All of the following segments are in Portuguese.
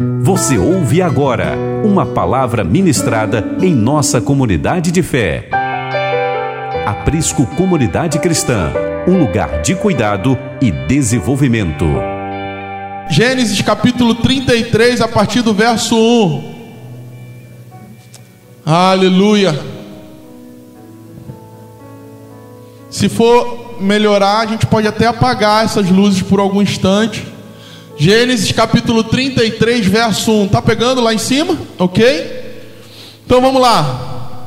Você ouve agora uma palavra ministrada em nossa comunidade de fé. Aprisco Comunidade Cristã, um lugar de cuidado e desenvolvimento. Gênesis capítulo 33, a partir do verso 1. Aleluia. Se for melhorar, a gente pode até apagar essas luzes por algum instante. Gênesis capítulo 33, verso 1. Tá pegando lá em cima? Ok? Então vamos lá.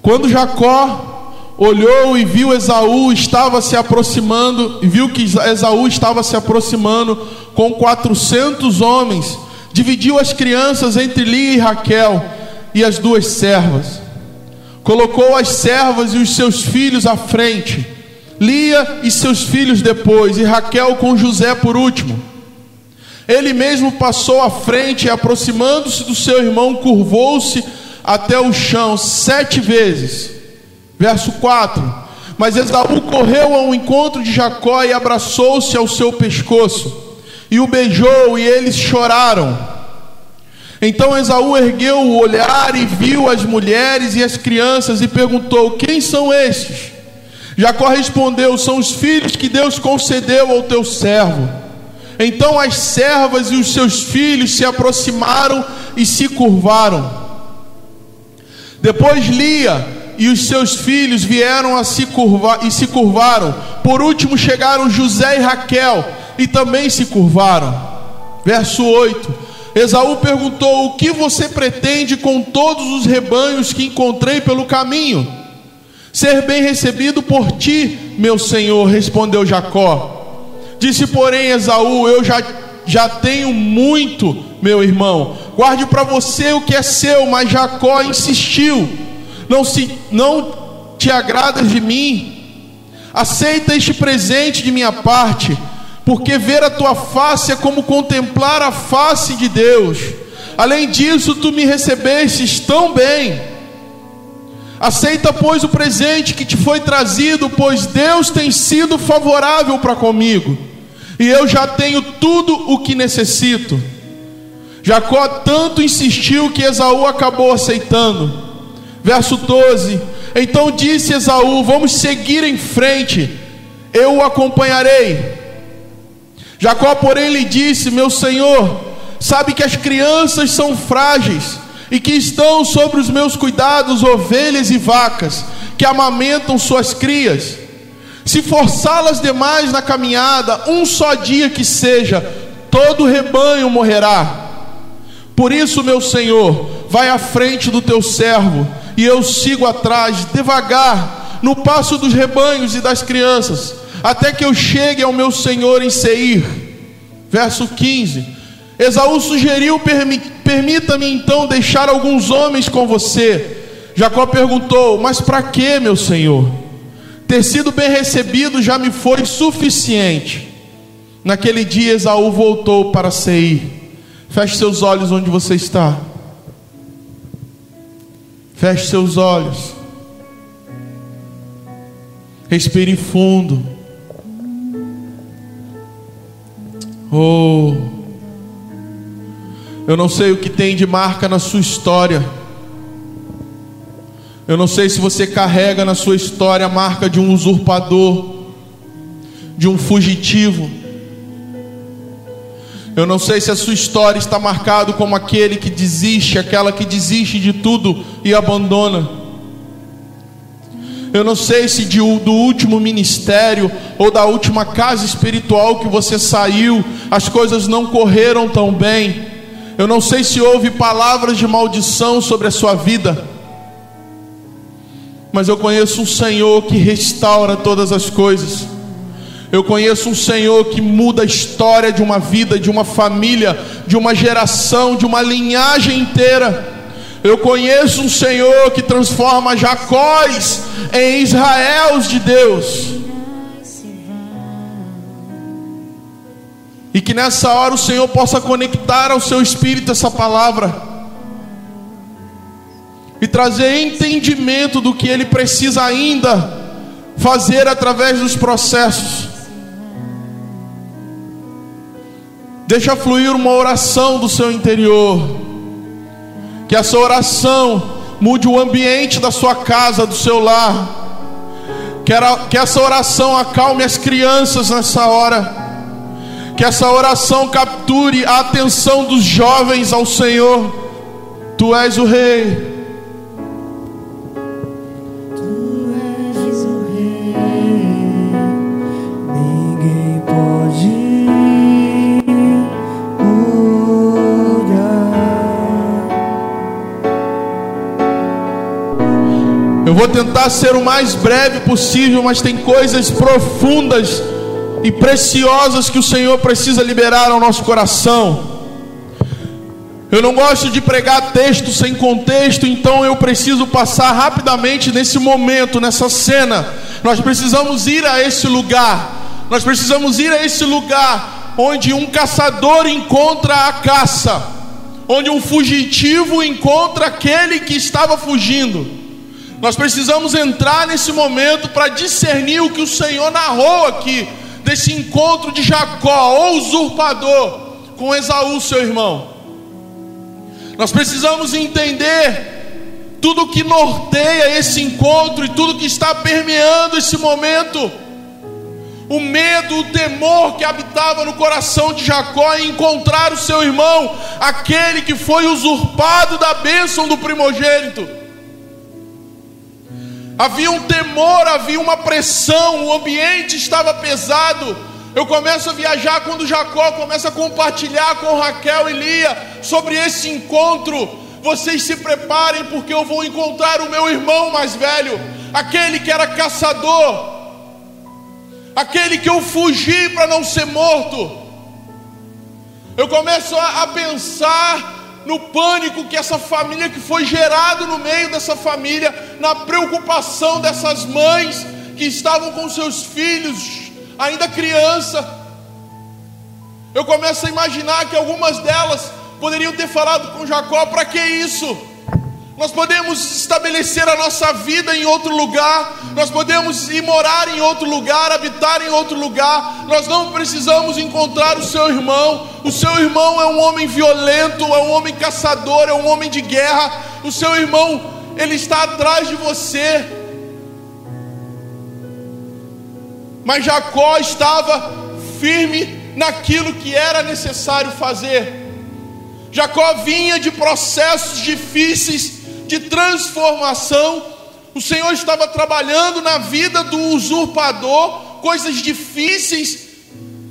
Quando Jacó olhou e viu Esaú estava se aproximando, e viu que Esaú estava se aproximando com 400 homens, dividiu as crianças entre Lia e Raquel e as duas servas. Colocou as servas e os seus filhos à frente Lia e seus filhos depois, e Raquel com José por último. Ele mesmo passou à frente e, aproximando-se do seu irmão, curvou-se até o chão sete vezes. Verso 4: Mas Esaú correu ao encontro de Jacó e abraçou-se ao seu pescoço, e o beijou, e eles choraram. Então Esaú ergueu o olhar e viu as mulheres e as crianças e perguntou: Quem são estes? Jacó respondeu: São os filhos que Deus concedeu ao teu servo. Então as servas e os seus filhos se aproximaram e se curvaram. Depois Lia e os seus filhos vieram a se curvar e se curvaram. Por último chegaram José e Raquel e também se curvaram. Verso 8. Esaú perguntou: O que você pretende com todos os rebanhos que encontrei pelo caminho? Ser bem recebido por ti, meu senhor, respondeu Jacó. Disse, porém, Esaú: Eu já, já tenho muito, meu irmão. Guarde para você o que é seu. Mas Jacó insistiu: Não, se, não te agradas de mim? Aceita este presente de minha parte, porque ver a tua face é como contemplar a face de Deus. Além disso, tu me recebestes tão bem Aceita, pois, o presente que te foi trazido, pois Deus tem sido favorável para comigo, e eu já tenho tudo o que necessito. Jacó tanto insistiu que Esaú acabou aceitando. Verso 12: Então disse Esaú: Vamos seguir em frente, eu o acompanharei. Jacó, porém, lhe disse: Meu senhor, sabe que as crianças são frágeis e que estão sobre os meus cuidados ovelhas e vacas, que amamentam suas crias. Se forçá-las demais na caminhada, um só dia que seja, todo o rebanho morrerá. Por isso, meu Senhor, vai à frente do teu servo, e eu sigo atrás, devagar, no passo dos rebanhos e das crianças, até que eu chegue ao meu Senhor em Seir. Verso 15. Esaú sugeriu: Permita-me então deixar alguns homens com você. Jacó perguntou: Mas para que, meu senhor? Ter sido bem recebido já me foi suficiente. Naquele dia, Esaú voltou para Seir. Feche seus olhos onde você está. Feche seus olhos. Respire fundo. Oh. Eu não sei o que tem de marca na sua história. Eu não sei se você carrega na sua história a marca de um usurpador, de um fugitivo. Eu não sei se a sua história está marcada como aquele que desiste, aquela que desiste de tudo e abandona. Eu não sei se de, do último ministério ou da última casa espiritual que você saiu, as coisas não correram tão bem. Eu não sei se houve palavras de maldição sobre a sua vida, mas eu conheço um Senhor que restaura todas as coisas. Eu conheço um Senhor que muda a história de uma vida, de uma família, de uma geração, de uma linhagem inteira. Eu conheço um Senhor que transforma Jacóis em Israéis de Deus. E que nessa hora o Senhor possa conectar ao seu espírito essa palavra e trazer entendimento do que ele precisa ainda fazer através dos processos. Deixa fluir uma oração do seu interior. Que essa oração mude o ambiente da sua casa, do seu lar. Que, que essa oração acalme as crianças nessa hora. Que essa oração capture a atenção dos jovens ao Senhor. Tu és o Rei. Eu vou tentar ser o mais breve possível, mas tem coisas profundas e preciosas que o Senhor precisa liberar ao nosso coração. Eu não gosto de pregar texto sem contexto, então eu preciso passar rapidamente nesse momento, nessa cena. Nós precisamos ir a esse lugar. Nós precisamos ir a esse lugar onde um caçador encontra a caça, onde um fugitivo encontra aquele que estava fugindo. Nós precisamos entrar nesse momento para discernir o que o Senhor narrou aqui, desse encontro de Jacó, o usurpador, com Esaú, seu irmão. Nós precisamos entender tudo que norteia esse encontro e tudo que está permeando esse momento. O medo, o temor que habitava no coração de Jacó em encontrar o seu irmão, aquele que foi usurpado da bênção do primogênito. Havia um temor, havia uma pressão, o ambiente estava pesado. Eu começo a viajar quando Jacó começa a compartilhar com Raquel e Lia sobre esse encontro. Vocês se preparem, porque eu vou encontrar o meu irmão mais velho, aquele que era caçador, aquele que eu fugi para não ser morto. Eu começo a, a pensar no pânico que essa família que foi gerado no meio dessa família, na preocupação dessas mães que estavam com seus filhos ainda criança. Eu começo a imaginar que algumas delas poderiam ter falado com Jacó: para que isso? Nós podemos estabelecer a nossa vida em outro lugar, nós podemos ir morar em outro lugar, habitar em outro lugar, nós não precisamos encontrar o seu irmão. O seu irmão é um homem violento, é um homem caçador, é um homem de guerra. O seu irmão, ele está atrás de você. Mas Jacó estava firme naquilo que era necessário fazer. Jacó vinha de processos difíceis de transformação. O Senhor estava trabalhando na vida do usurpador, coisas difíceis,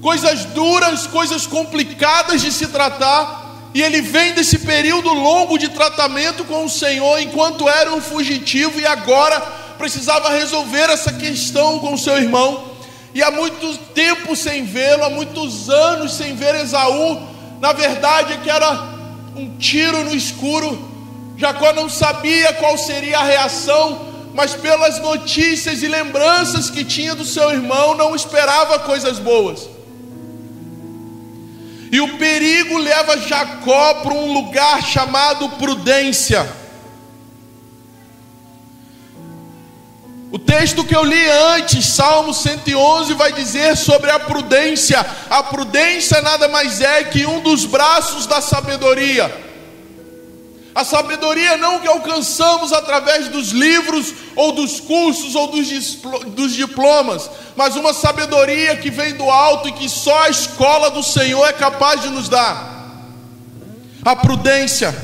coisas duras, coisas complicadas de se tratar. E ele vem desse período longo de tratamento com o Senhor, enquanto era um fugitivo e agora precisava resolver essa questão com seu irmão. E há muito tempo sem vê-lo, há muitos anos sem ver Esaú, na verdade é que era um tiro no escuro Jacó não sabia qual seria a reação, mas pelas notícias e lembranças que tinha do seu irmão, não esperava coisas boas. E o perigo leva Jacó para um lugar chamado prudência. O texto que eu li antes, Salmo 111, vai dizer sobre a prudência. A prudência nada mais é que um dos braços da sabedoria. A sabedoria não que alcançamos através dos livros, ou dos cursos, ou dos, dos diplomas, mas uma sabedoria que vem do alto e que só a escola do Senhor é capaz de nos dar. A prudência.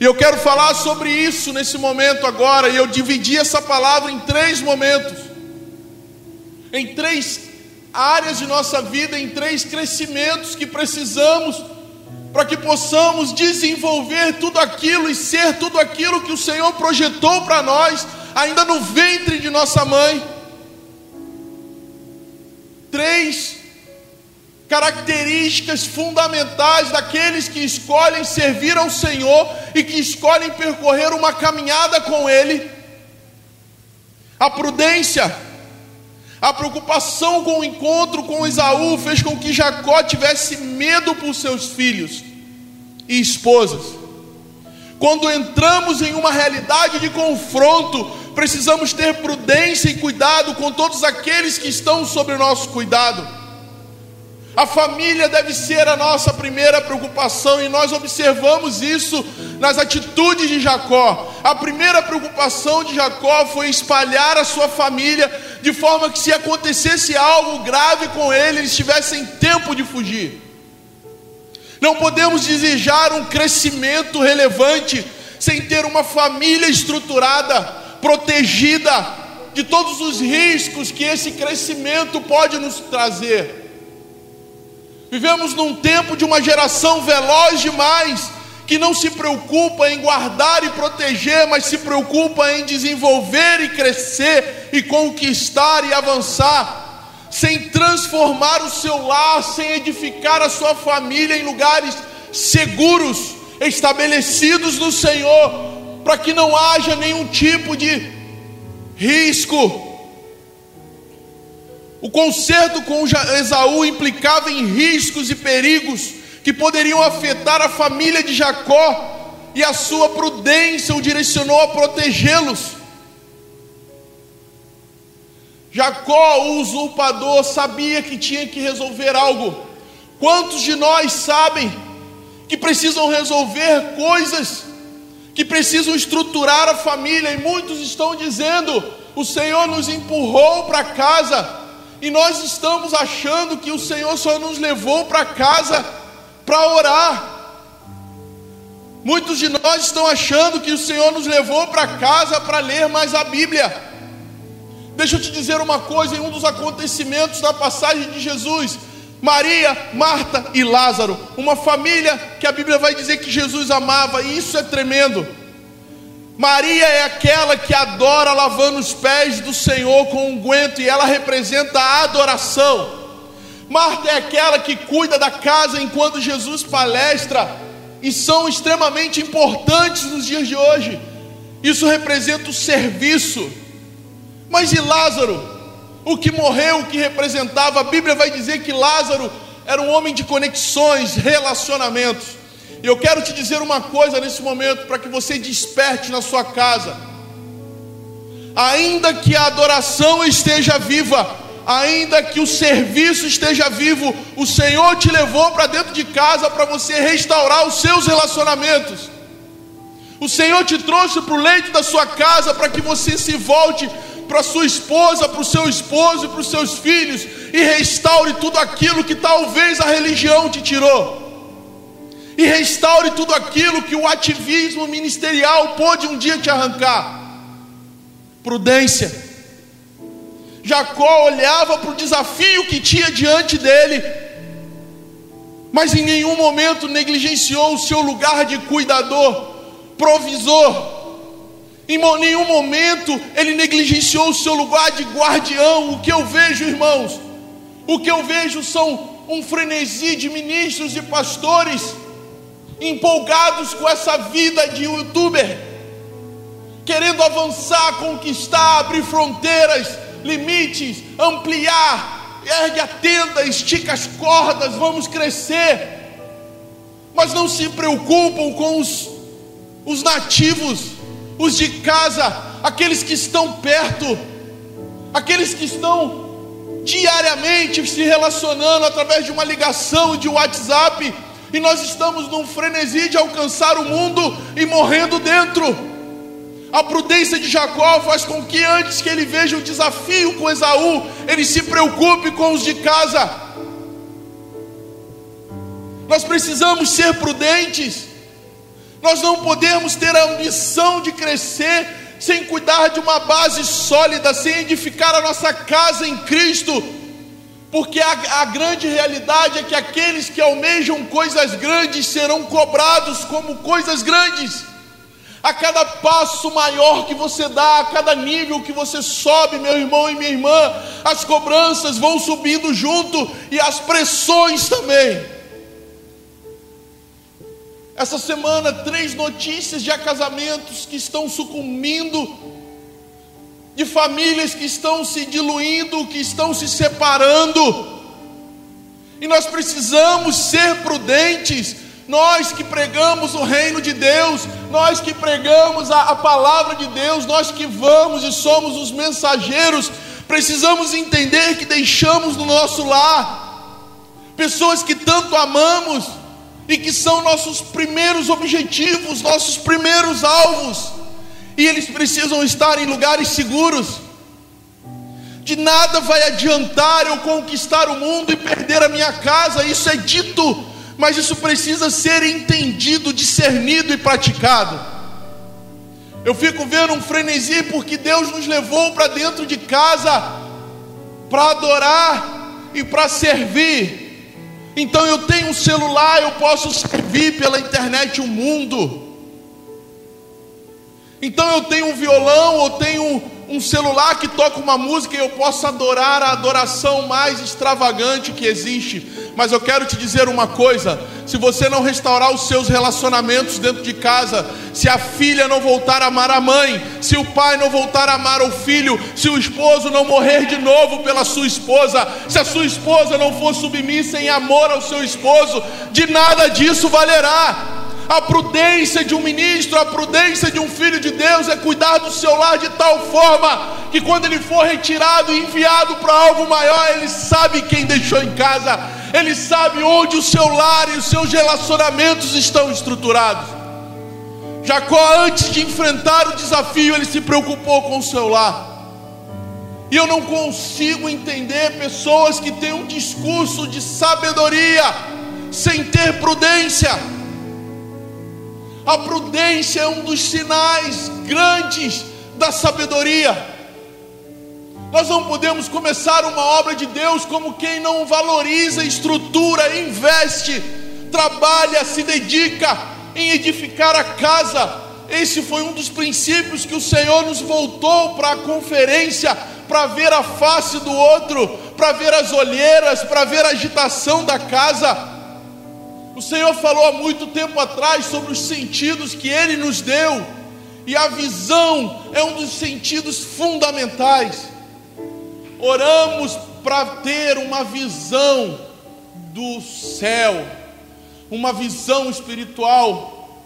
E eu quero falar sobre isso nesse momento agora, e eu dividi essa palavra em três momentos, em três áreas de nossa vida, em três crescimentos que precisamos para que possamos desenvolver tudo aquilo e ser tudo aquilo que o Senhor projetou para nós, ainda no ventre de nossa mãe. Três características fundamentais daqueles que escolhem servir ao Senhor e que escolhem percorrer uma caminhada com Ele: a prudência. A preocupação com o encontro com Esaú fez com que Jacó tivesse medo por seus filhos e esposas. Quando entramos em uma realidade de confronto, precisamos ter prudência e cuidado com todos aqueles que estão sob o nosso cuidado. A família deve ser a nossa primeira preocupação e nós observamos isso nas atitudes de Jacó. A primeira preocupação de Jacó foi espalhar a sua família de forma que se acontecesse algo grave com ele, eles tivessem tempo de fugir. Não podemos desejar um crescimento relevante sem ter uma família estruturada, protegida de todos os riscos que esse crescimento pode nos trazer. Vivemos num tempo de uma geração veloz demais, que não se preocupa em guardar e proteger, mas se preocupa em desenvolver e crescer e conquistar e avançar, sem transformar o seu lar, sem edificar a sua família em lugares seguros, estabelecidos no Senhor, para que não haja nenhum tipo de risco o concerto com Esaú implicava em riscos e perigos que poderiam afetar a família de Jacó, e a sua prudência o direcionou a protegê-los. Jacó, o usurpador, sabia que tinha que resolver algo. Quantos de nós sabem que precisam resolver coisas, que precisam estruturar a família, e muitos estão dizendo: o Senhor nos empurrou para casa e nós estamos achando que o Senhor só nos levou para casa para orar. Muitos de nós estão achando que o Senhor nos levou para casa para ler mais a Bíblia. Deixa eu te dizer uma coisa: em um dos acontecimentos da passagem de Jesus, Maria, Marta e Lázaro, uma família que a Bíblia vai dizer que Jesus amava, e isso é tremendo. Maria é aquela que adora lavando os pés do Senhor com unguento um e ela representa a adoração. Marta é aquela que cuida da casa enquanto Jesus palestra e são extremamente importantes nos dias de hoje. Isso representa o serviço. Mas e Lázaro? O que morreu, o que representava? A Bíblia vai dizer que Lázaro era um homem de conexões, relacionamentos. E eu quero te dizer uma coisa nesse momento, para que você desperte na sua casa. Ainda que a adoração esteja viva, ainda que o serviço esteja vivo, o Senhor te levou para dentro de casa para você restaurar os seus relacionamentos. O Senhor te trouxe para o leito da sua casa para que você se volte para sua esposa, para o seu esposo e para os seus filhos e restaure tudo aquilo que talvez a religião te tirou e restaure tudo aquilo que o ativismo ministerial pôde um dia te arrancar. Prudência. Jacó olhava para o desafio que tinha diante dele, mas em nenhum momento negligenciou o seu lugar de cuidador, provisor. Em nenhum momento ele negligenciou o seu lugar de guardião. O que eu vejo, irmãos, o que eu vejo são um frenesi de ministros e pastores empolgados com essa vida de youtuber, querendo avançar, conquistar, abrir fronteiras, limites, ampliar, ergue a tenda, estica as cordas, vamos crescer, mas não se preocupam com os, os nativos, os de casa, aqueles que estão perto, aqueles que estão diariamente se relacionando através de uma ligação de WhatsApp e nós estamos num frenesi de alcançar o mundo e morrendo dentro. A prudência de Jacó faz com que antes que ele veja o desafio com Esaú, ele se preocupe com os de casa. Nós precisamos ser prudentes. Nós não podemos ter a ambição de crescer sem cuidar de uma base sólida, sem edificar a nossa casa em Cristo porque a, a, grande realidade é que aqueles que almejam coisas grandes serão cobrados como coisas grandes. A cada passo maior que você dá, a cada nível que você sobe, meu irmão e minha irmã, as cobranças vão subindo junto e as pressões também. Essa semana, três notícias de casamentos que estão sucumbindo de famílias que estão se diluindo, que estão se separando. E nós precisamos ser prudentes, nós que pregamos o reino de Deus, nós que pregamos a, a, palavra de Deus, nós que vamos e somos os mensageiros, precisamos entender que deixamos no nosso lar pessoas que tanto amamos e que são nossos primeiros objetivos, nossos primeiros alvos, e eles precisam estar em lugares seguros. De nada vai adiantar eu conquistar o mundo e perder a minha casa, isso é dito, mas isso precisa ser entendido, discernido e praticado. Eu fico vendo um frenesi porque Deus nos levou para dentro de casa para adorar e para servir. Então eu tenho um celular, eu posso servir pela internet o mundo. Então eu tenho um violão, ou tenho um celular que toca uma música e eu posso adorar a adoração mais extravagante que existe. Mas eu quero te dizer uma coisa: se você não restaurar os seus relacionamentos dentro de casa, se a filha não voltar a amar a mãe, se o pai não voltar a amar o filho, se o esposo não morrer de novo pela sua esposa, se a sua esposa não for submissa em amor ao seu esposo, de nada disso valerá. A prudência de um ministro, a prudência de um filho de Deus é cuidar do seu lar de tal forma que quando ele for retirado e enviado para algo maior, ele sabe quem deixou em casa, ele sabe onde o seu lar e os seus relacionamentos estão estruturados. Jacó, antes de enfrentar o desafio, ele se preocupou com o seu lar. E eu não consigo entender pessoas que têm um discurso de sabedoria sem ter prudência. A prudência é um dos sinais grandes da sabedoria. Nós não podemos começar uma obra de Deus como quem não valoriza, estrutura, investe, trabalha, se dedica em edificar a casa. Esse foi um dos princípios que o Senhor nos voltou para a conferência, para ver a face do outro, para ver as olheiras, para ver a agitação da casa. O Senhor falou há muito tempo atrás sobre os sentidos que Ele nos deu, e a visão é um dos sentidos fundamentais. Oramos para ter uma visão do céu, uma visão espiritual.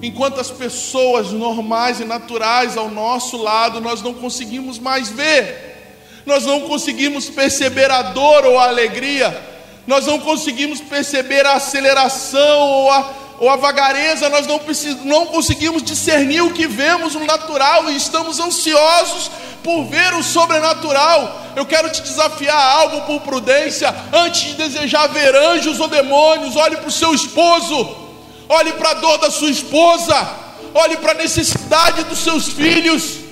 Enquanto as pessoas normais e naturais ao nosso lado, nós não conseguimos mais ver, nós não conseguimos perceber a dor ou a alegria nós não conseguimos perceber a aceleração ou a, ou a vagareza, nós não, não conseguimos discernir o que vemos no natural e estamos ansiosos por ver o sobrenatural. Eu quero te desafiar algo por prudência, antes de desejar ver anjos ou demônios, olhe para o seu esposo, olhe para a dor da sua esposa, olhe para a necessidade dos seus filhos.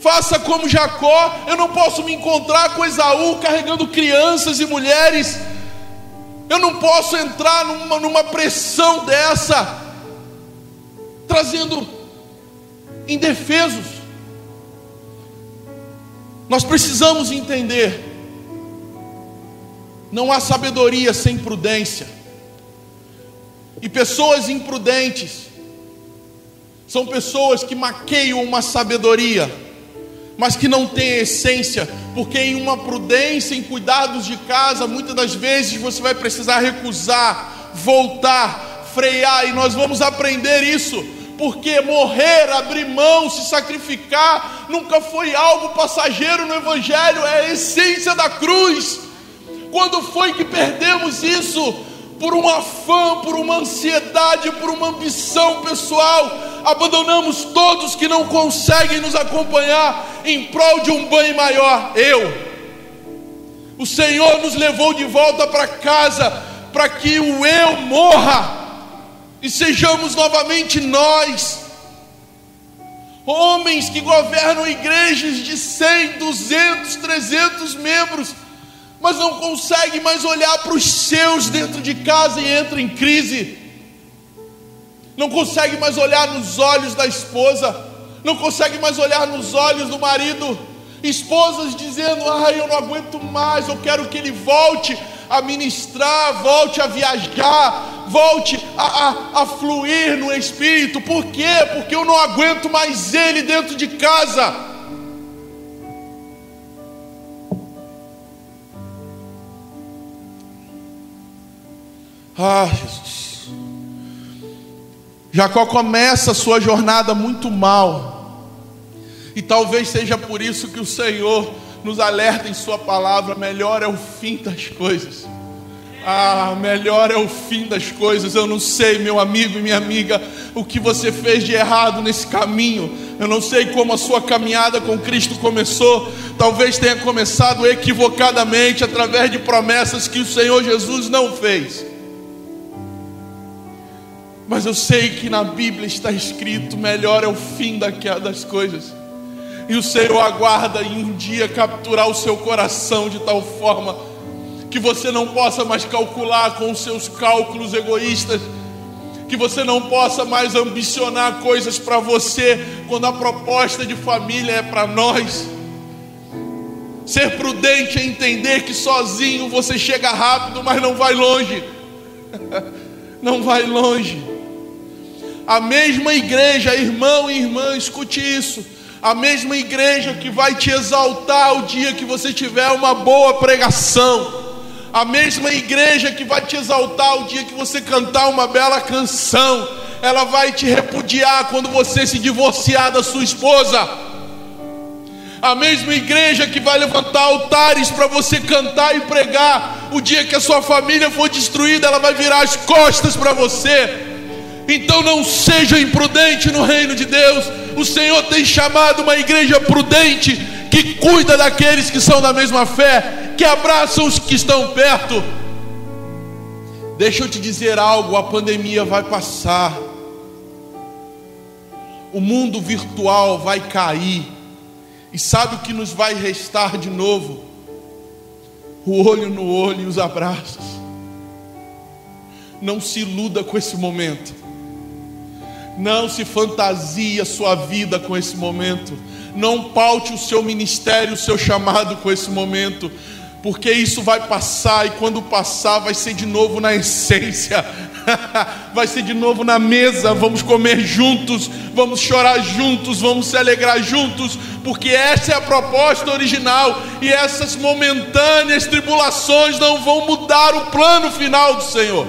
Faça como Jacó, eu não posso me encontrar com Esaú carregando crianças e mulheres. Eu não posso entrar numa, numa pressão dessa, trazendo indefesos. Nós precisamos entender: não há sabedoria sem prudência, e pessoas imprudentes são pessoas que maqueiam uma sabedoria mas que não tem essência, porque em uma prudência, em cuidados de casa, muitas das vezes você vai precisar recusar, voltar, frear, e nós vamos aprender isso, porque morrer, abrir mão, se sacrificar, nunca foi algo passageiro no Evangelho, é a essência da cruz. Quando foi que perdemos isso? Por um afã, por uma ansiedade, por uma ambição pessoal, abandonamos todos que não conseguem nos acompanhar em prol de um bem maior. Eu, o Senhor nos levou de volta para casa para que o eu morra e sejamos novamente nós. Homens que governam igrejas de 100, 200, 300 membros, mas não consegue mais olhar para os seus dentro de casa e entra em crise. Não consegue mais olhar nos olhos da esposa, não consegue mais olhar nos olhos do marido. Esposas dizendo: Ai, eu não aguento mais, eu quero que ele volte a ministrar, volte a viajar, volte a, a, a fluir no espírito. Por quê? Porque eu não aguento mais ele dentro de casa. Ah, Jesus. Jacó começa a sua jornada muito mal. E talvez seja por isso que o Senhor nos alerta em Sua palavra: melhor é o fim das coisas. Ah, melhor é o fim das coisas. Eu não sei, meu amigo e minha amiga, o que você fez de errado nesse caminho. Eu não sei como a sua caminhada com Cristo começou. Talvez tenha começado equivocadamente através de promessas que o Senhor Jesus não fez. Mas eu sei que na Bíblia está escrito: melhor é o fim das coisas. E o Senhor aguarda em um dia capturar o seu coração de tal forma que você não possa mais calcular com os seus cálculos egoístas, que você não possa mais ambicionar coisas para você, quando a proposta de família é para nós. Ser prudente é entender que sozinho você chega rápido, mas não vai longe. não vai longe. A mesma igreja, irmão e irmã, escute isso a mesma igreja que vai te exaltar o dia que você tiver uma boa pregação, a mesma igreja que vai te exaltar o dia que você cantar uma bela canção, ela vai te repudiar quando você se divorciar da sua esposa. A mesma igreja que vai levantar altares para você cantar e pregar, o dia que a sua família for destruída, ela vai virar as costas para você. Então não seja imprudente no reino de Deus. O Senhor tem chamado uma igreja prudente que cuida daqueles que são da mesma fé, que abraçam os que estão perto. Deixa eu te dizer algo: a pandemia vai passar, o mundo virtual vai cair, e sabe o que nos vai restar de novo? O olho no olho e os abraços. Não se iluda com esse momento. Não se fantasie a sua vida com esse momento. Não paute o seu ministério, o seu chamado com esse momento. Porque isso vai passar e quando passar vai ser de novo na essência. vai ser de novo na mesa, vamos comer juntos, vamos chorar juntos, vamos se alegrar juntos, porque essa é a proposta original e essas momentâneas tribulações não vão mudar o plano final do Senhor.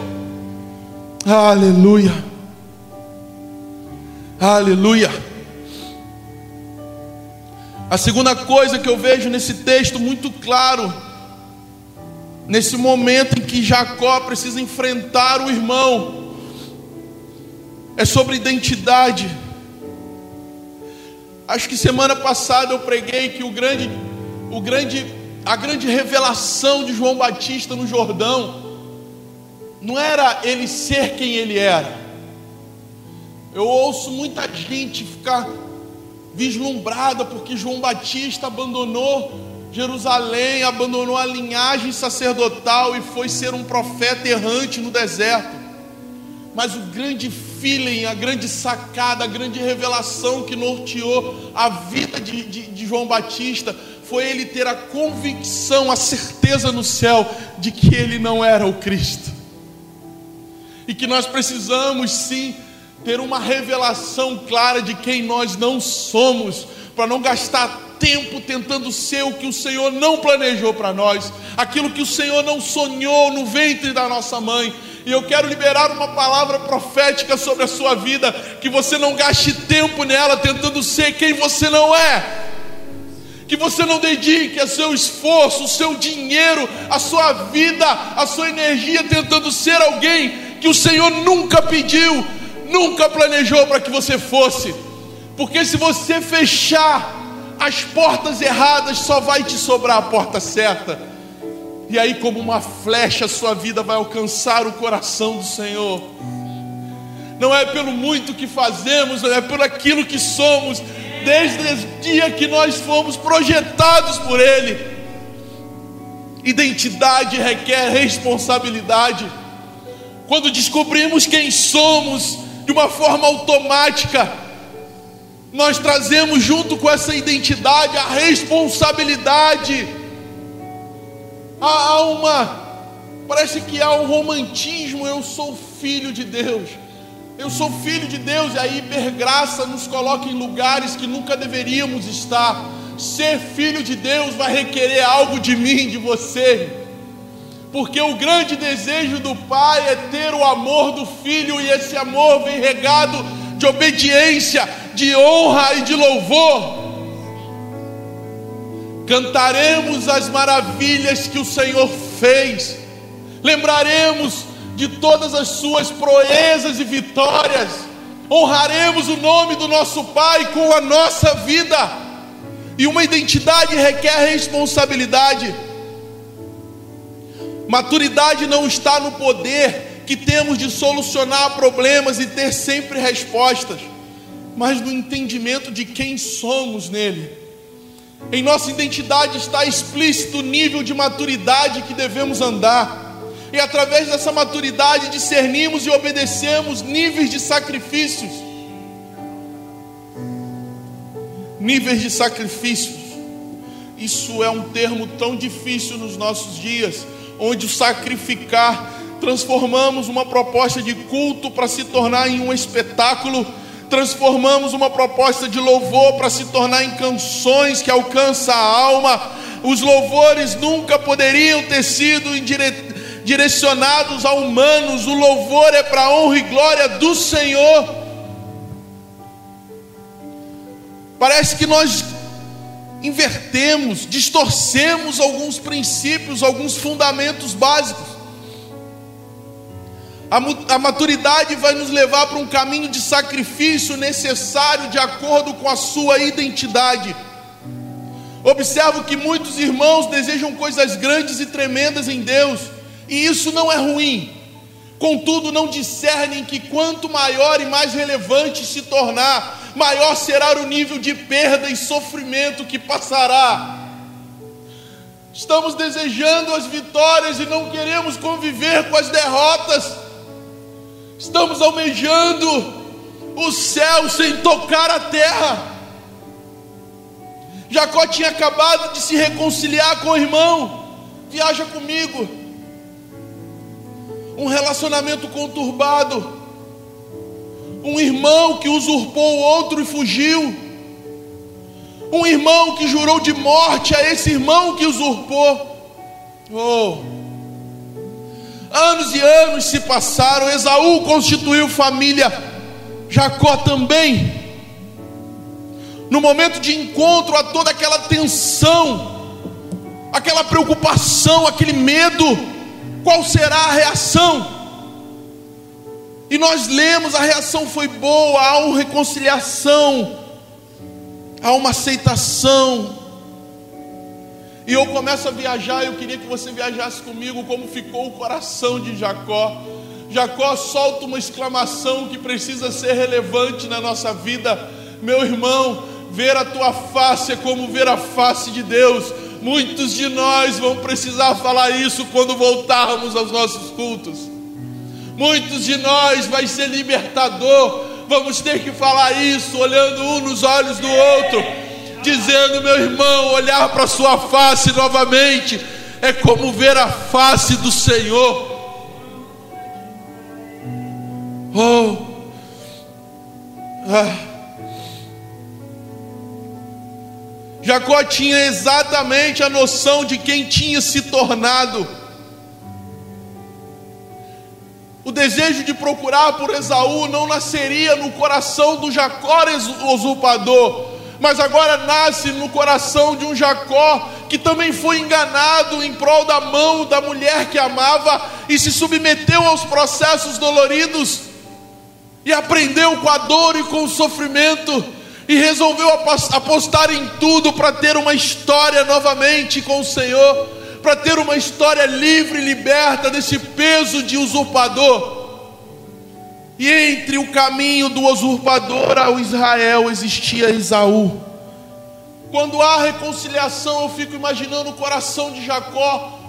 Aleluia. Aleluia. A segunda coisa que eu vejo nesse texto muito claro, nesse momento em que Jacó precisa enfrentar o irmão, é sobre identidade. Acho que semana passada eu preguei que o grande, o grande, a grande revelação de João Batista no Jordão não era ele ser quem ele era, eu ouço muita gente ficar vislumbrada porque João Batista abandonou Jerusalém, abandonou a linhagem sacerdotal e foi ser um profeta errante no deserto. Mas o grande feeling, a grande sacada, a grande revelação que norteou a vida de, de, de João Batista foi ele ter a convicção, a certeza no céu de que ele não era o Cristo. E que nós precisamos sim ter uma revelação clara de quem nós não somos, para não gastar tempo tentando ser o que o Senhor não planejou para nós, aquilo que o Senhor não sonhou no ventre da nossa mãe. E eu quero liberar uma palavra profética sobre a sua vida, que você não gaste tempo nela tentando ser quem você não é. Que você não dedique a seu esforço, o seu dinheiro, a sua vida, a sua energia tentando ser alguém que o Senhor nunca pediu, nunca planejou para que você fosse, porque se você fechar as portas erradas, só vai te sobrar a porta certa, e aí, como uma flecha, sua vida vai alcançar o coração do Senhor. Não é pelo muito que fazemos, é pelo aquilo que somos, desde o dia que nós fomos projetados por Ele. Identidade requer responsabilidade. Quando descobrimos quem somos, de uma forma automática, nós trazemos junto com essa identidade a responsabilidade. Há uma, parece que há um romantismo. Eu sou filho de Deus, eu sou filho de Deus, e a hipergraça nos coloca em lugares que nunca deveríamos estar. Ser filho de Deus vai requerer algo de mim, de você porque o grande desejo do Pai é ter o amor do Filho, e esse amor vem regado de obediência, de honra e de louvor. Cantaremos as maravilhas que o Senhor fez, lembraremos de todas as suas proezas e vitórias, honraremos o nome do nosso Pai com a nossa vida, e uma identidade requer responsabilidade. Maturidade não está no poder que temos de solucionar problemas e ter sempre respostas, mas no entendimento de quem somos nele. Em nossa identidade está explícito o nível de maturidade que devemos andar. E através dessa maturidade discernimos e obedecemos níveis de sacrifícios. Níveis de sacrifícios. Isso é um termo tão difícil nos nossos dias, onde o sacrificar transformamos uma proposta de culto para se tornar em um espetáculo transformamos uma proposta de louvor para se tornar em canções que alcança a alma. Os louvores nunca poderiam ter sido dire... direcionados a humanos, o louvor é para a honra e glória do Senhor. Parece que nós invertemos, distorcemos alguns princípios, alguns fundamentos básicos. A maturidade vai nos levar para um caminho de sacrifício necessário de acordo com a sua identidade. Observo que muitos irmãos desejam coisas grandes e tremendas em Deus, e isso não é ruim. Contudo, não discernem que quanto maior e mais relevante se tornar, maior será o nível de perda e sofrimento que passará. Estamos desejando as vitórias e não queremos conviver com as derrotas. Estamos almejando o céu sem tocar a terra. Jacó tinha acabado de se reconciliar com o irmão. Viaja comigo. Um relacionamento conturbado. Um irmão que usurpou o outro e fugiu. Um irmão que jurou de morte a esse irmão que usurpou. Oh. Anos e anos se passaram, Esaú constituiu família, Jacó também. No momento de encontro a toda aquela tensão, aquela preocupação, aquele medo, qual será a reação? E nós lemos, a reação foi boa, há uma reconciliação, há uma aceitação, e eu começo a viajar, eu queria que você viajasse comigo como ficou o coração de Jacó. Jacó solta uma exclamação que precisa ser relevante na nossa vida. Meu irmão, ver a tua face é como ver a face de Deus. Muitos de nós vão precisar falar isso quando voltarmos aos nossos cultos. Muitos de nós vai ser libertador. Vamos ter que falar isso olhando um nos olhos do outro dizendo, meu irmão, olhar para sua face novamente é como ver a face do Senhor. Oh, ah. Jacó tinha exatamente a noção de quem tinha se tornado. O desejo de procurar por Esaú não nasceria no coração do Jacó usurpador, mas agora nasce no coração de um Jacó que também foi enganado em prol da mão da mulher que amava e se submeteu aos processos doloridos e aprendeu com a dor e com o sofrimento e resolveu apostar em tudo para ter uma história novamente com o Senhor, para ter uma história livre e liberta desse peso de usurpador. E entre o caminho do usurpador ao Israel existia Esaú. Quando há reconciliação, eu fico imaginando o coração de Jacó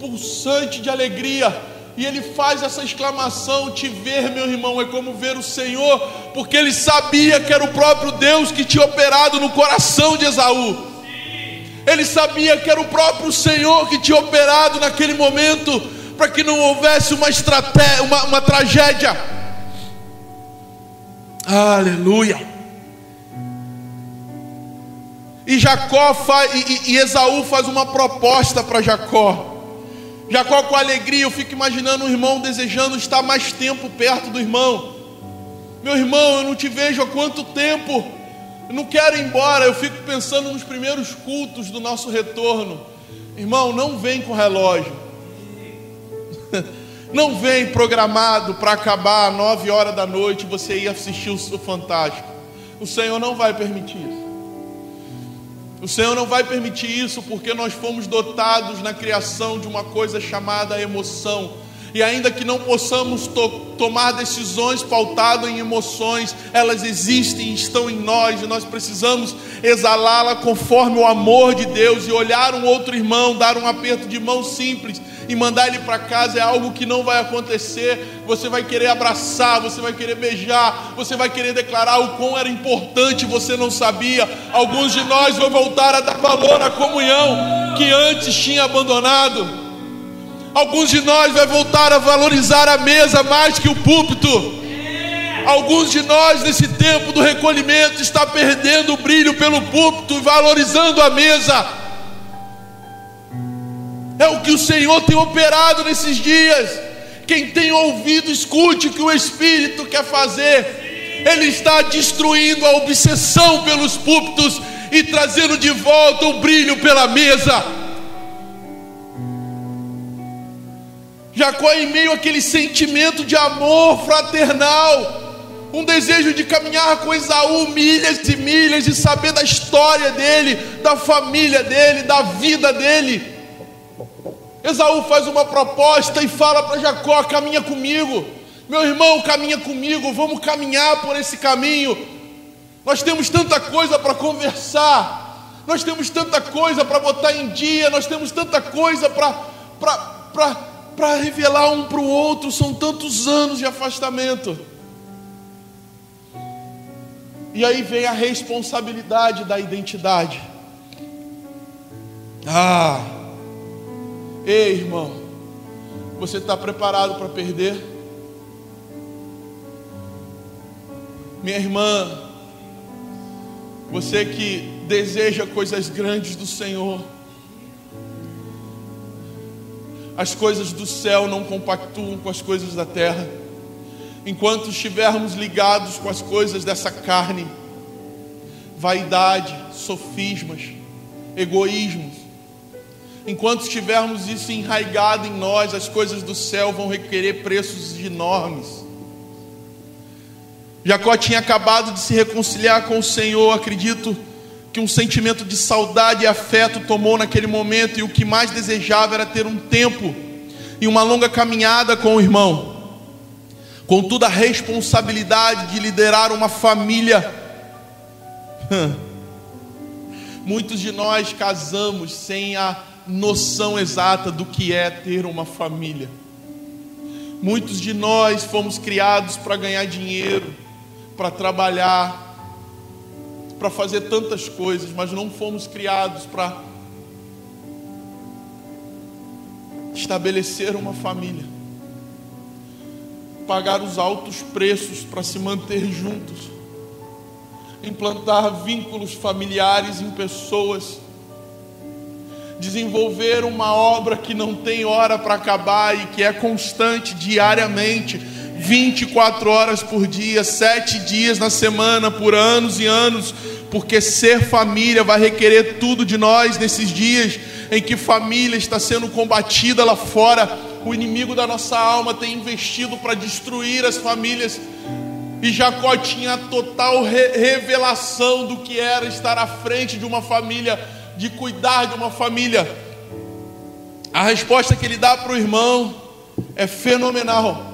pulsante de alegria. E ele faz essa exclamação: Te ver, meu irmão, é como ver o Senhor, porque ele sabia que era o próprio Deus que tinha operado no coração de Esaú. Ele sabia que era o próprio Senhor que tinha operado naquele momento, para que não houvesse uma, estratégia, uma, uma tragédia. Aleluia. E Jacó faz, e, e Esaú faz uma proposta para Jacó. Jacó com alegria, eu fico imaginando o irmão desejando estar mais tempo perto do irmão. Meu irmão, eu não te vejo há quanto tempo. Eu não quero ir embora. Eu fico pensando nos primeiros cultos do nosso retorno. Irmão, não vem com relógio. Não vem programado para acabar às nove horas da noite você ir assistir o Fantástico. O Senhor não vai permitir isso. O Senhor não vai permitir isso porque nós fomos dotados na criação de uma coisa chamada emoção. E ainda que não possamos to tomar decisões pautadas em emoções, elas existem, estão em nós e nós precisamos exalá-la conforme o amor de Deus e olhar um outro irmão, dar um aperto de mão simples e mandar ele para casa é algo que não vai acontecer. Você vai querer abraçar, você vai querer beijar, você vai querer declarar o quão era importante, você não sabia. Alguns de nós vão voltar a dar valor à comunhão que antes tinha abandonado. Alguns de nós vai voltar a valorizar a mesa mais que o púlpito. Alguns de nós nesse tempo do recolhimento está perdendo o brilho pelo púlpito e valorizando a mesa. É o que o Senhor tem operado nesses dias. Quem tem ouvido, escute o que o Espírito quer fazer. Ele está destruindo a obsessão pelos púlpitos e trazendo de volta o brilho pela mesa. Jacó, em meio àquele sentimento de amor fraternal, um desejo de caminhar com Esaú milhas e milhas, de saber da história dele, da família dele, da vida dele. Esaú faz uma proposta e fala para Jacó: caminha comigo, meu irmão, caminha comigo, vamos caminhar por esse caminho. Nós temos tanta coisa para conversar, nós temos tanta coisa para botar em dia, nós temos tanta coisa para revelar um para o outro, são tantos anos de afastamento. E aí vem a responsabilidade da identidade. Ah, ei irmão, você está preparado para perder? Minha irmã, você que deseja coisas grandes do Senhor, as coisas do céu não compactuam com as coisas da terra. Enquanto estivermos ligados com as coisas dessa carne, vaidade, sofismas, egoísmos, enquanto estivermos isso enraigado em nós, as coisas do céu vão requerer preços enormes. Jacó tinha acabado de se reconciliar com o Senhor, acredito que um sentimento de saudade e afeto tomou naquele momento, e o que mais desejava era ter um tempo e uma longa caminhada com o irmão. Contudo, a responsabilidade de liderar uma família. Muitos de nós casamos sem a noção exata do que é ter uma família. Muitos de nós fomos criados para ganhar dinheiro, para trabalhar, para fazer tantas coisas, mas não fomos criados para estabelecer uma família, pagar os altos preços para se manter juntos, implantar vínculos familiares em pessoas, desenvolver uma obra que não tem hora para acabar e que é constante diariamente 24 horas por dia, sete dias na semana, por anos e anos, porque ser família vai requerer tudo de nós nesses dias em que família está sendo combatida lá fora. O inimigo da nossa alma tem investido para destruir as famílias. E Jacó tinha total re revelação do que era estar à frente de uma família, de cuidar de uma família. A resposta que ele dá para o irmão é fenomenal.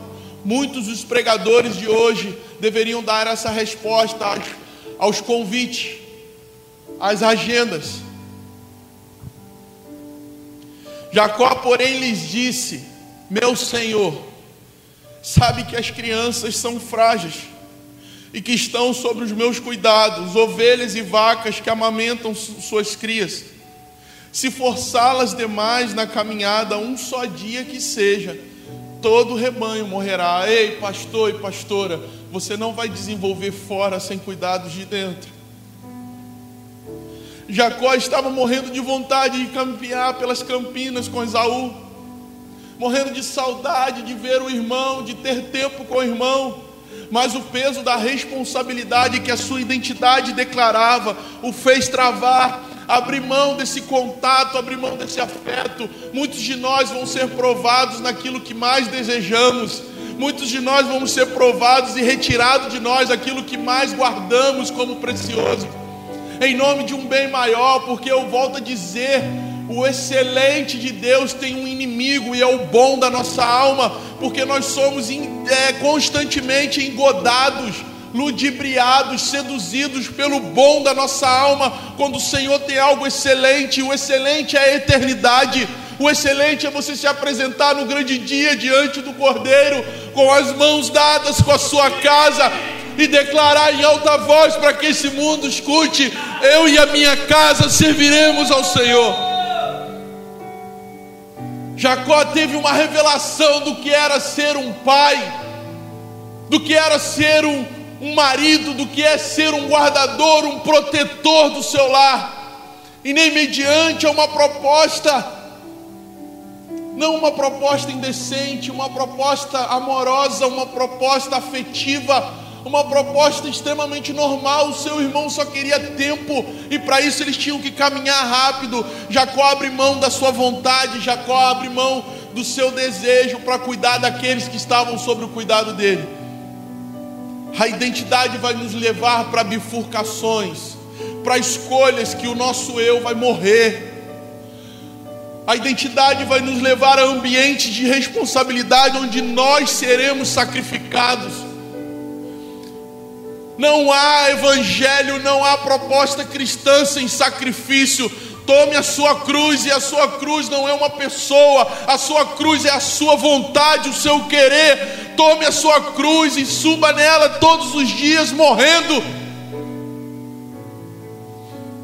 Muitos dos pregadores de hoje deveriam dar essa resposta aos, aos convites, às agendas. Jacó, porém, lhes disse: Meu senhor, sabe que as crianças são frágeis e que estão sobre os meus cuidados, ovelhas e vacas que amamentam suas crias. Se forçá-las demais na caminhada, um só dia que seja, todo o rebanho morrerá. Ei, pastor e pastora, você não vai desenvolver fora sem cuidados de dentro. Jacó estava morrendo de vontade de campear pelas campinas com Esaú, morrendo de saudade de ver o irmão, de ter tempo com o irmão, mas o peso da responsabilidade que a sua identidade declarava o fez travar abrir mão desse contato, abrir mão desse afeto. Muitos de nós vão ser provados naquilo que mais desejamos. Muitos de nós vamos ser provados e retirados de nós aquilo que mais guardamos como precioso. Em nome de um bem maior, porque eu volto a dizer, o excelente de Deus tem um inimigo e é o bom da nossa alma, porque nós somos é, constantemente engodados ludibriados, seduzidos pelo bom da nossa alma, quando o Senhor tem algo excelente, o excelente é a eternidade. O excelente é você se apresentar no grande dia diante do Cordeiro, com as mãos dadas com a sua casa e declarar em alta voz para que esse mundo escute: eu e a minha casa serviremos ao Senhor. Jacó teve uma revelação do que era ser um pai, do que era ser um, um marido, do que é ser um guardador, um protetor do seu lar. E nem mediante uma proposta, não uma proposta indecente, uma proposta amorosa, uma proposta afetiva, uma proposta extremamente normal. O seu irmão só queria tempo e para isso eles tinham que caminhar rápido. Jacó abre mão da sua vontade, Jacó abre mão do seu desejo para cuidar daqueles que estavam sob o cuidado dele. A identidade vai nos levar para bifurcações, para escolhas que o nosso eu vai morrer. A identidade vai nos levar a ambientes de responsabilidade onde nós seremos sacrificados. Não há evangelho, não há proposta cristã sem sacrifício. Tome a sua cruz, e a sua cruz não é uma pessoa, a sua cruz é a sua vontade, o seu querer. Tome a sua cruz e suba nela todos os dias, morrendo.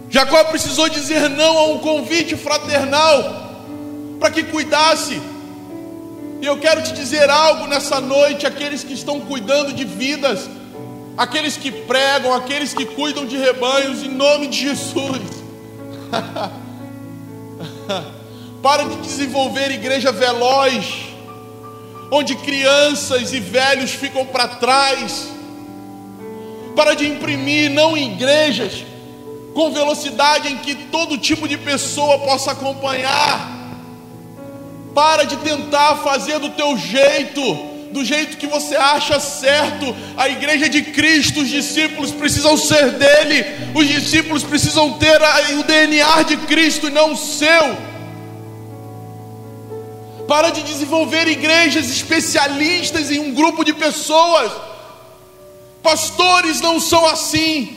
Jacó precisou dizer não a um convite fraternal para que cuidasse. E eu quero te dizer algo nessa noite, aqueles que estão cuidando de vidas, aqueles que pregam, aqueles que cuidam de rebanhos, em nome de Jesus. Para de desenvolver igreja veloz, onde crianças e velhos ficam para trás. Para de imprimir não igrejas com velocidade em que todo tipo de pessoa possa acompanhar. Para de tentar fazer do teu jeito do jeito que você acha certo. A igreja de Cristo, os discípulos precisam ser dele, os discípulos precisam ter o DNA de Cristo e não o seu. Para de desenvolver igrejas especialistas em um grupo de pessoas. Pastores não são assim.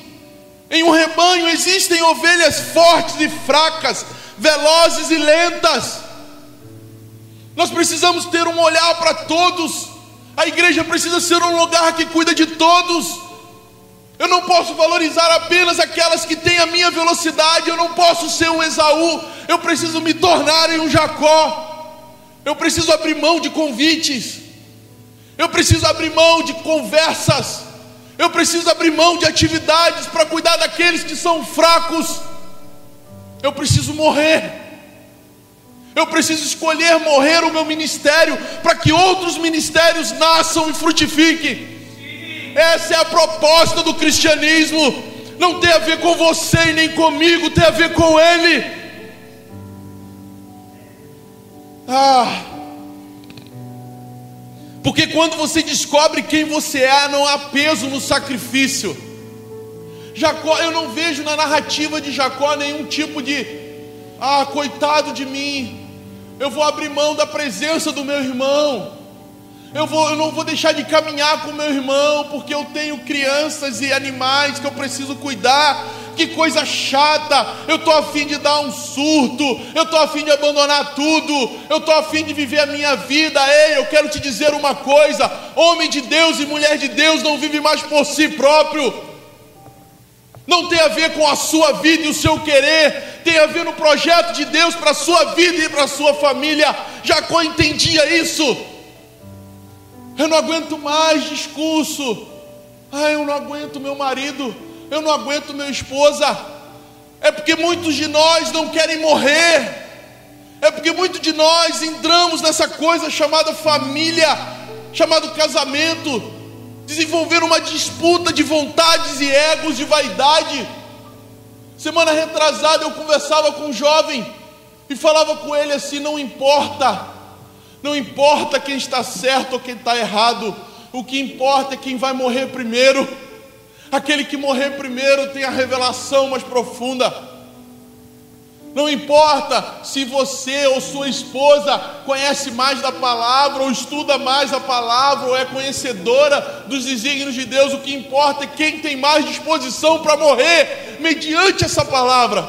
Em um rebanho existem ovelhas fortes e fracas, velozes e lentas. Nós precisamos ter um olhar para todos. A igreja precisa ser um lugar que cuida de todos. Eu não posso valorizar apenas aquelas que têm a minha velocidade, eu não posso ser um Esaú, eu preciso me tornar em um Jacó. Eu preciso abrir mão de convites. Eu preciso abrir mão de conversas. Eu preciso abrir mão de atividades para cuidar daqueles que são fracos. Eu preciso morrer. Eu preciso escolher morrer o meu ministério para que outros ministérios nasçam e frutifiquem. Essa é a proposta do cristianismo. Não tem a ver com você e nem comigo, tem a ver com Ele. Ah. Porque quando você descobre quem você é, não há peso no sacrifício. Jacó, eu não vejo na narrativa de Jacó nenhum tipo de ah, coitado de mim eu vou abrir mão da presença do meu irmão. Eu, vou, eu não vou deixar de caminhar com meu irmão, porque eu tenho crianças e animais que eu preciso cuidar. Que coisa chata! Eu estou afim de dar um surto, eu estou afim de abandonar tudo, eu estou afim de viver a minha vida. Ei, eu quero te dizer uma coisa: homem de Deus e mulher de Deus não vive mais por si próprio, não tem a ver com a sua vida e o seu querer, tem a ver no projeto de Deus para a sua vida e para a sua família. Jacó entendia isso. Eu não aguento mais discurso. Ah, eu não aguento meu marido, eu não aguento minha esposa. É porque muitos de nós não querem morrer. É porque muitos de nós entramos nessa coisa chamada família, chamado casamento, desenvolver uma disputa de vontades e egos de vaidade. Semana retrasada eu conversava com um jovem e falava com ele assim: não importa, não importa quem está certo ou quem está errado, o que importa é quem vai morrer primeiro. Aquele que morrer primeiro tem a revelação mais profunda. Não importa se você ou sua esposa conhece mais da palavra, ou estuda mais a palavra, ou é conhecedora dos desígnios de Deus, o que importa é quem tem mais disposição para morrer mediante essa palavra.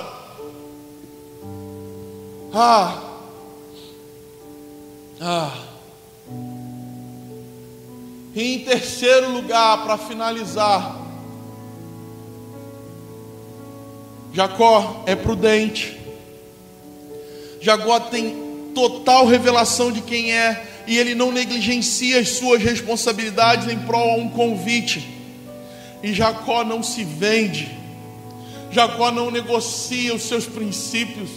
Ah, ah. E em terceiro lugar, para finalizar, Jacó é prudente. Jacó tem total revelação de quem é e ele não negligencia as suas responsabilidades em prol a um convite. E Jacó não se vende. Jacó não negocia os seus princípios.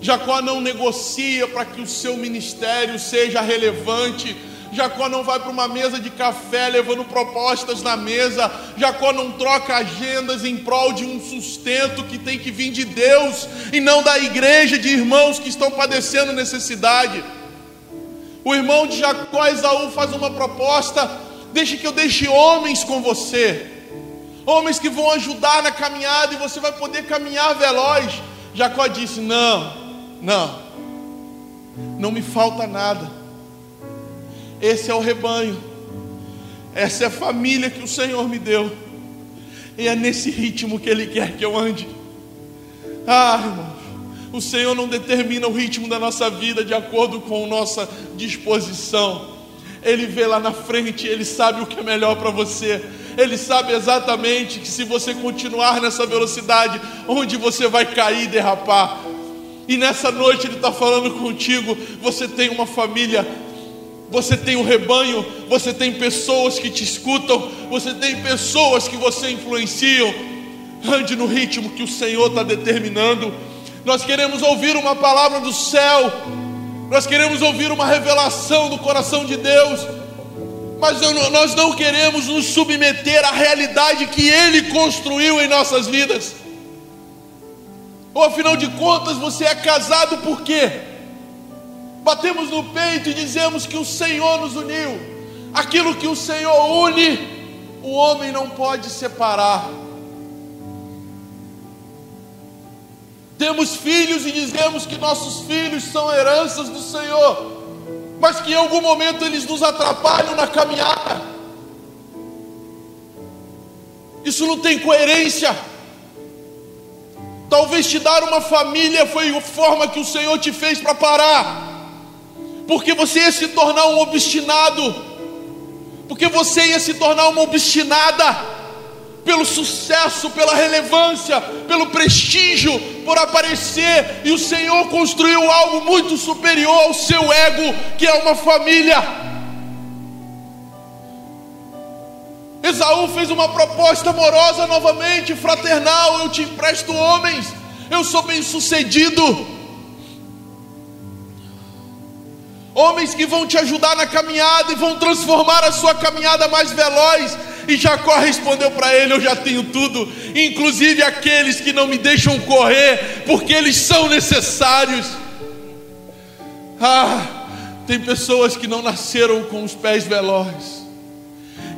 Jacó não negocia para que o seu ministério seja relevante Jacó não vai para uma mesa de café levando propostas na mesa. Jacó não troca agendas em prol de um sustento que tem que vir de Deus e não da igreja de irmãos que estão padecendo necessidade. O irmão de Jacó, Esaú, faz uma proposta: deixe que eu deixe homens com você, homens que vão ajudar na caminhada e você vai poder caminhar veloz. Jacó disse: Não, não, não me falta nada esse é o rebanho, essa é a família que o Senhor me deu, e é nesse ritmo que Ele quer que eu ande. Ah, irmãos, o Senhor não determina o ritmo da nossa vida de acordo com nossa disposição. Ele vê lá na frente, Ele sabe o que é melhor para você. Ele sabe exatamente que se você continuar nessa velocidade, onde você vai cair e derrapar. E nessa noite Ele está falando contigo. Você tem uma família você tem um rebanho, você tem pessoas que te escutam, você tem pessoas que você influenciam. Ande no ritmo que o Senhor está determinando. Nós queremos ouvir uma palavra do céu, nós queremos ouvir uma revelação do coração de Deus, mas nós não queremos nos submeter à realidade que Ele construiu em nossas vidas. Ou afinal de contas, você é casado por quê? Batemos no peito e dizemos que o Senhor nos uniu. Aquilo que o Senhor une, o homem não pode separar. Temos filhos e dizemos que nossos filhos são heranças do Senhor, mas que em algum momento eles nos atrapalham na caminhada. Isso não tem coerência. Talvez te dar uma família foi a forma que o Senhor te fez para parar porque você ia se tornar um obstinado, porque você ia se tornar uma obstinada pelo sucesso, pela relevância, pelo prestígio, por aparecer, e o Senhor construiu algo muito superior ao seu ego, que é uma família. Esaú fez uma proposta amorosa novamente, fraternal: eu te empresto homens, eu sou bem sucedido. Homens que vão te ajudar na caminhada e vão transformar a sua caminhada mais veloz. E Jacó respondeu para ele: Eu já tenho tudo, inclusive aqueles que não me deixam correr, porque eles são necessários. Ah, tem pessoas que não nasceram com os pés velozes,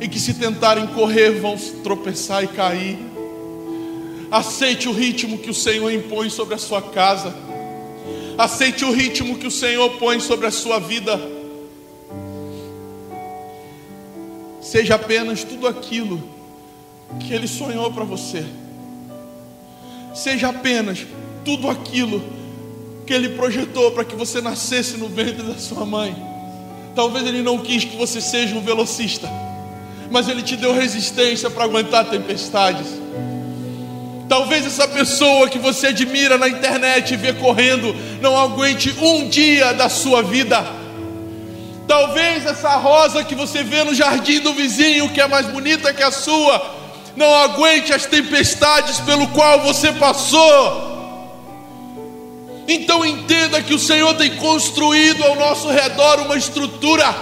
e que se tentarem correr vão tropeçar e cair. Aceite o ritmo que o Senhor impõe sobre a sua casa. Aceite o ritmo que o Senhor põe sobre a sua vida. Seja apenas tudo aquilo que Ele sonhou para você. Seja apenas tudo aquilo que Ele projetou para que você nascesse no ventre da sua mãe. Talvez Ele não quis que você seja um velocista, mas Ele te deu resistência para aguentar tempestades. Talvez essa pessoa que você admira na internet e vê correndo não aguente um dia da sua vida. Talvez essa rosa que você vê no jardim do vizinho, que é mais bonita que a sua, não aguente as tempestades pelo qual você passou. Então entenda que o Senhor tem construído ao nosso redor uma estrutura,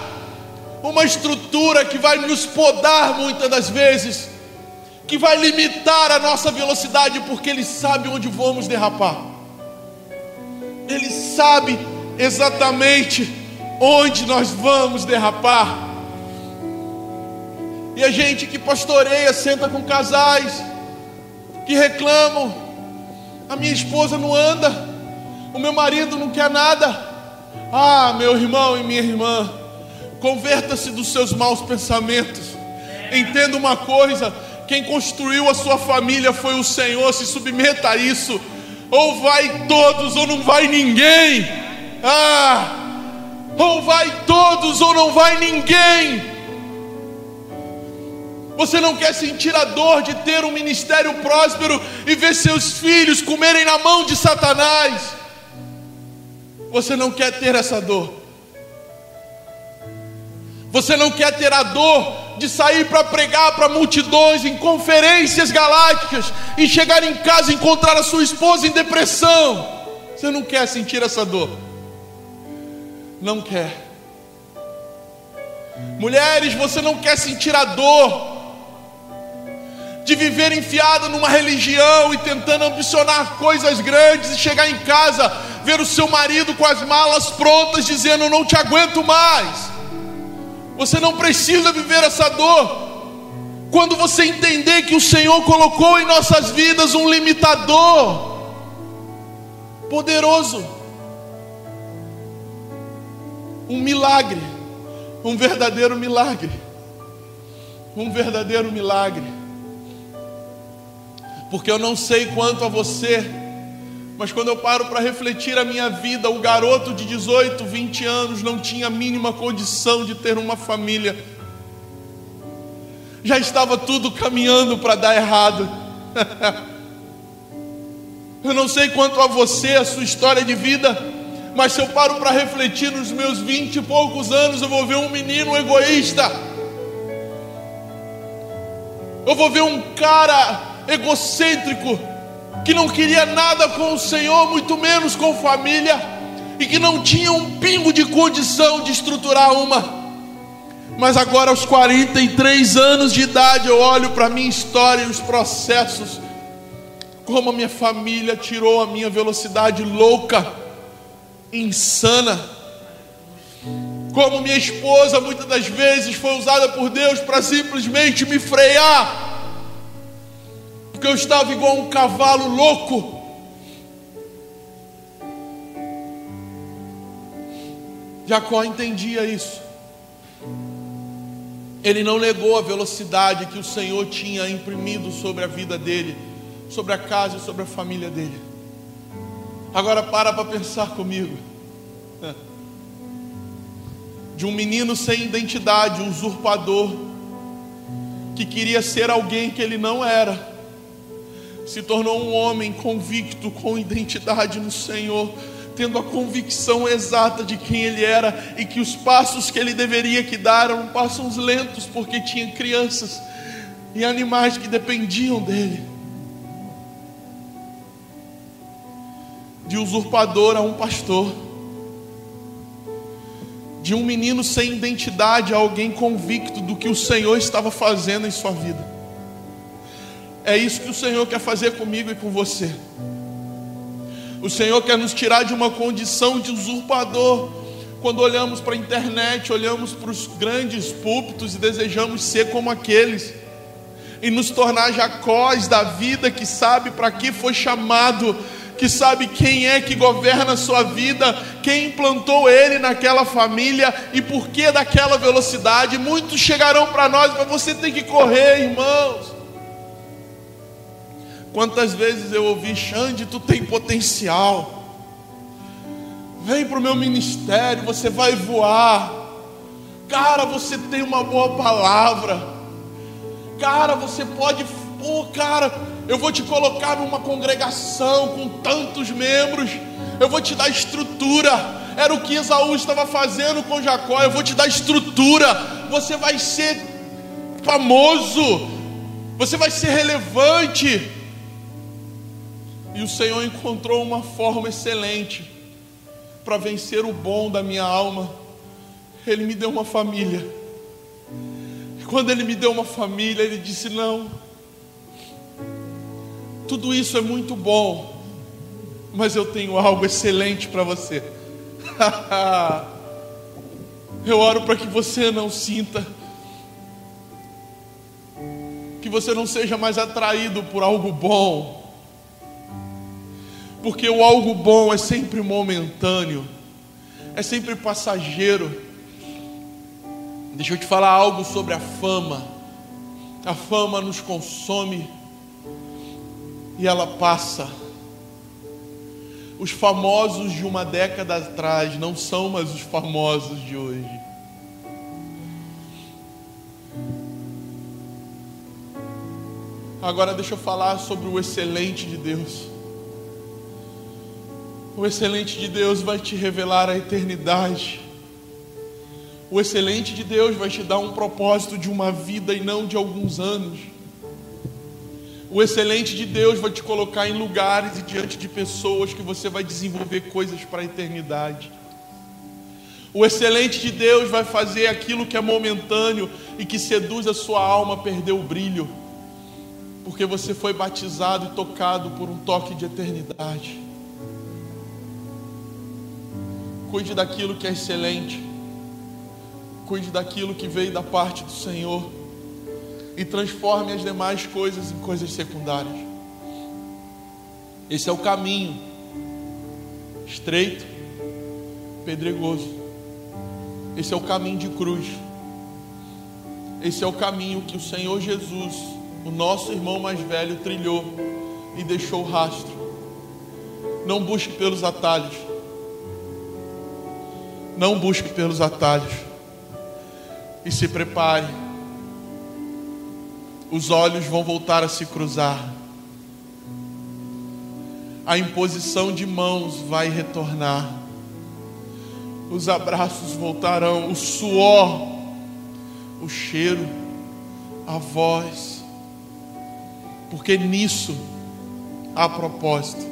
uma estrutura que vai nos podar muitas das vezes que vai limitar a nossa velocidade, porque Ele sabe onde vamos derrapar. Ele sabe exatamente onde nós vamos derrapar. E a gente que pastoreia, senta com casais, que reclamam: a minha esposa não anda, o meu marido não quer nada. Ah, meu irmão e minha irmã, converta-se dos seus maus pensamentos. Entenda uma coisa: quem construiu a sua família foi o Senhor. Se submeta a isso. Ou vai todos ou não vai ninguém. Ah! Ou vai todos ou não vai ninguém. Você não quer sentir a dor de ter um ministério próspero e ver seus filhos comerem na mão de Satanás. Você não quer ter essa dor. Você não quer ter a dor de sair para pregar para multidões em conferências galácticas e chegar em casa e encontrar a sua esposa em depressão. Você não quer sentir essa dor. Não quer. Mulheres, você não quer sentir a dor de viver enfiada numa religião e tentando ambicionar coisas grandes e chegar em casa, ver o seu marido com as malas prontas, dizendo: Não te aguento mais. Você não precisa viver essa dor. Quando você entender que o Senhor colocou em nossas vidas um limitador poderoso, um milagre, um verdadeiro milagre, um verdadeiro milagre. Porque eu não sei quanto a você, mas quando eu paro para refletir a minha vida, o garoto de 18, 20 anos não tinha a mínima condição de ter uma família. Já estava tudo caminhando para dar errado. eu não sei quanto a você, a sua história de vida, mas se eu paro para refletir nos meus vinte e poucos anos, eu vou ver um menino egoísta. Eu vou ver um cara egocêntrico que não queria nada com o Senhor, muito menos com família, e que não tinha um pingo de condição de estruturar uma. Mas agora, aos 43 anos de idade, eu olho para a minha história e os processos, como a minha família tirou a minha velocidade louca, insana, como minha esposa muitas das vezes foi usada por Deus para simplesmente me frear porque eu estava igual um cavalo louco. Jacó entendia isso. Ele não negou a velocidade que o Senhor tinha imprimido sobre a vida dele, sobre a casa e sobre a família dele. Agora para para pensar comigo. De um menino sem identidade, um usurpador, que queria ser alguém que ele não era se tornou um homem convicto, com identidade no Senhor, tendo a convicção exata de quem ele era e que os passos que ele deveria que dar eram passos lentos, porque tinha crianças e animais que dependiam dele. De usurpador a um pastor, de um menino sem identidade a alguém convicto do que o Senhor estava fazendo em sua vida. É isso que o Senhor quer fazer comigo e com você. O Senhor quer nos tirar de uma condição de usurpador. Quando olhamos para a internet, olhamos para os grandes púlpitos e desejamos ser como aqueles, e nos tornar Jacós da vida que sabe para que foi chamado, que sabe quem é que governa a sua vida, quem implantou ele naquela família e por que daquela velocidade. Muitos chegarão para nós, mas você tem que correr, irmãos. Quantas vezes eu ouvi, Xande, tu tem potencial. Vem para o meu ministério, você vai voar. Cara, você tem uma boa palavra. Cara, você pode. Pô, cara, eu vou te colocar numa congregação com tantos membros. Eu vou te dar estrutura. Era o que Esaú estava fazendo com Jacó. Eu vou te dar estrutura. Você vai ser famoso. Você vai ser relevante. E o Senhor encontrou uma forma excelente para vencer o bom da minha alma. Ele me deu uma família. E quando Ele me deu uma família, Ele disse: Não, Tudo isso é muito bom, mas eu tenho algo excelente para você. eu oro para que você não sinta, que você não seja mais atraído por algo bom, porque o algo bom é sempre momentâneo, é sempre passageiro. Deixa eu te falar algo sobre a fama. A fama nos consome e ela passa. Os famosos de uma década atrás não são mais os famosos de hoje. Agora deixa eu falar sobre o excelente de Deus. O excelente de Deus vai te revelar a eternidade. O excelente de Deus vai te dar um propósito de uma vida e não de alguns anos. O excelente de Deus vai te colocar em lugares e diante de pessoas que você vai desenvolver coisas para a eternidade. O excelente de Deus vai fazer aquilo que é momentâneo e que seduz a sua alma a perder o brilho, porque você foi batizado e tocado por um toque de eternidade. Cuide daquilo que é excelente, cuide daquilo que veio da parte do Senhor e transforme as demais coisas em coisas secundárias. Esse é o caminho estreito, pedregoso. Esse é o caminho de cruz. Esse é o caminho que o Senhor Jesus, o nosso irmão mais velho, trilhou e deixou rastro. Não busque pelos atalhos. Não busque pelos atalhos. E se prepare os olhos vão voltar a se cruzar, a imposição de mãos vai retornar, os abraços voltarão, o suor, o cheiro, a voz, porque nisso há propósito.